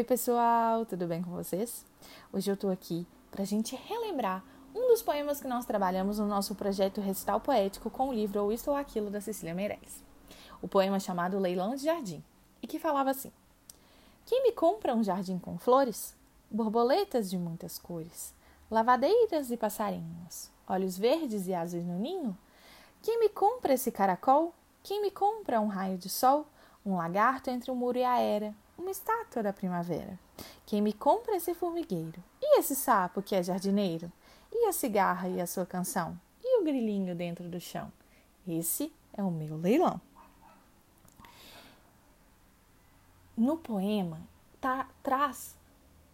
Oi, pessoal, tudo bem com vocês? Hoje eu tô aqui pra gente relembrar um dos poemas que nós trabalhamos no nosso projeto Recital Poético com o livro Ou Isto ou Aquilo da Cecília Meirelles. O poema chamado Leilão de Jardim e que falava assim: Quem me compra um jardim com flores, borboletas de muitas cores, lavadeiras e passarinhos, olhos verdes e azuis no ninho? Quem me compra esse caracol? Quem me compra um raio de sol? Um lagarto entre o muro e a era, uma estátua da primavera. Quem me compra esse formigueiro? E esse sapo que é jardineiro? E a cigarra e a sua canção? E o grilinho dentro do chão? Esse é o meu leilão. No poema tá, traz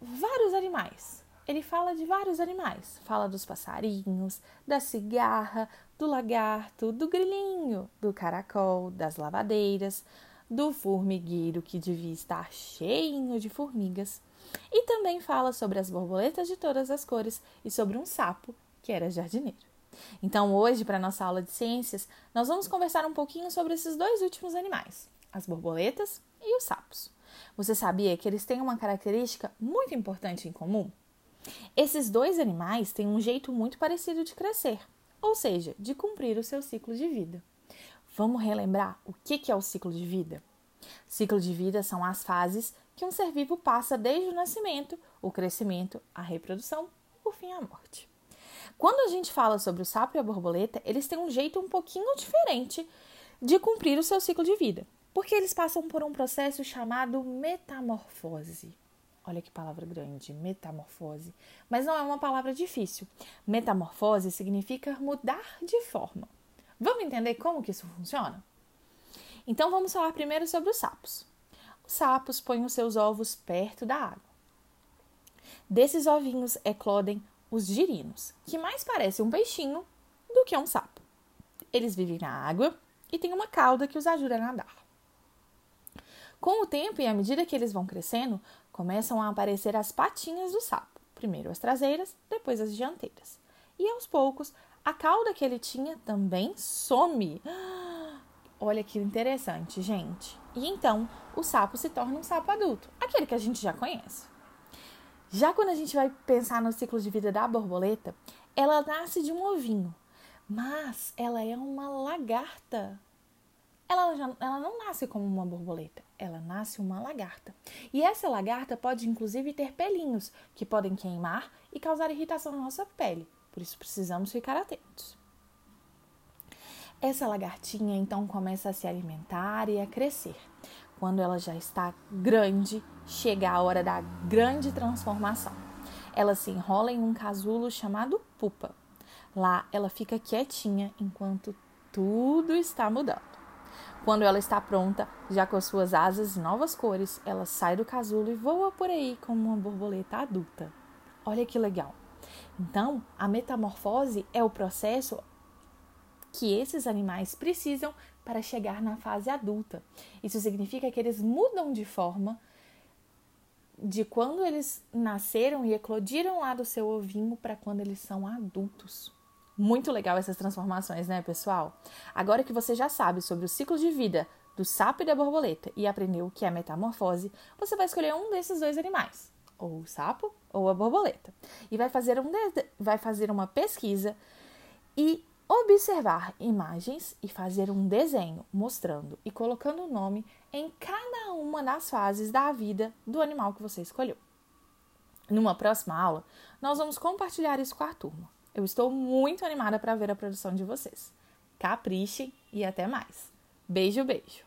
vários animais. Ele fala de vários animais. Fala dos passarinhos, da cigarra, do lagarto, do grilinho, do caracol, das lavadeiras, do formigueiro que devia estar cheio de formigas, e também fala sobre as borboletas de todas as cores e sobre um sapo que era jardineiro. Então, hoje, para nossa aula de ciências, nós vamos conversar um pouquinho sobre esses dois últimos animais, as borboletas e os sapos. Você sabia que eles têm uma característica muito importante em comum? Esses dois animais têm um jeito muito parecido de crescer, ou seja, de cumprir o seu ciclo de vida. Vamos relembrar o que é o ciclo de vida? Ciclo de vida são as fases que um ser vivo passa desde o nascimento, o crescimento, a reprodução por fim, a morte. Quando a gente fala sobre o sapo e a borboleta, eles têm um jeito um pouquinho diferente de cumprir o seu ciclo de vida, porque eles passam por um processo chamado metamorfose. Olha que palavra grande, metamorfose. Mas não é uma palavra difícil. Metamorfose significa mudar de forma. Vamos entender como que isso funciona? Então vamos falar primeiro sobre os sapos. Os sapos põem os seus ovos perto da água. Desses ovinhos eclodem os girinos, que mais parecem um peixinho do que um sapo. Eles vivem na água e têm uma cauda que os ajuda a nadar. Com o tempo e à medida que eles vão crescendo, começam a aparecer as patinhas do sapo, primeiro as traseiras, depois as dianteiras. E aos poucos a cauda que ele tinha também some. Olha que interessante, gente. E então o sapo se torna um sapo adulto, aquele que a gente já conhece. Já quando a gente vai pensar no ciclo de vida da borboleta, ela nasce de um ovinho, mas ela é uma lagarta. Ela, já, ela não nasce como uma borboleta, ela nasce uma lagarta. E essa lagarta pode inclusive ter pelinhos que podem queimar e causar irritação na nossa pele. Por isso precisamos ficar atentos. Essa lagartinha então começa a se alimentar e a crescer. Quando ela já está grande, chega a hora da grande transformação. Ela se enrola em um casulo chamado pupa. Lá ela fica quietinha enquanto tudo está mudando. Quando ela está pronta, já com as suas asas e novas cores, ela sai do casulo e voa por aí como uma borboleta adulta. Olha que legal! Então, a metamorfose é o processo que esses animais precisam para chegar na fase adulta. Isso significa que eles mudam de forma de quando eles nasceram e eclodiram lá do seu ovinho para quando eles são adultos. Muito legal essas transformações, né, pessoal? Agora que você já sabe sobre o ciclo de vida do sapo e da borboleta e aprendeu o que é metamorfose, você vai escolher um desses dois animais ou o sapo ou a borboleta. E vai fazer, um vai fazer uma pesquisa e observar imagens e fazer um desenho mostrando e colocando o nome em cada uma das fases da vida do animal que você escolheu. Numa próxima aula, nós vamos compartilhar isso com a turma. Eu estou muito animada para ver a produção de vocês. Caprichem e até mais. Beijo, beijo!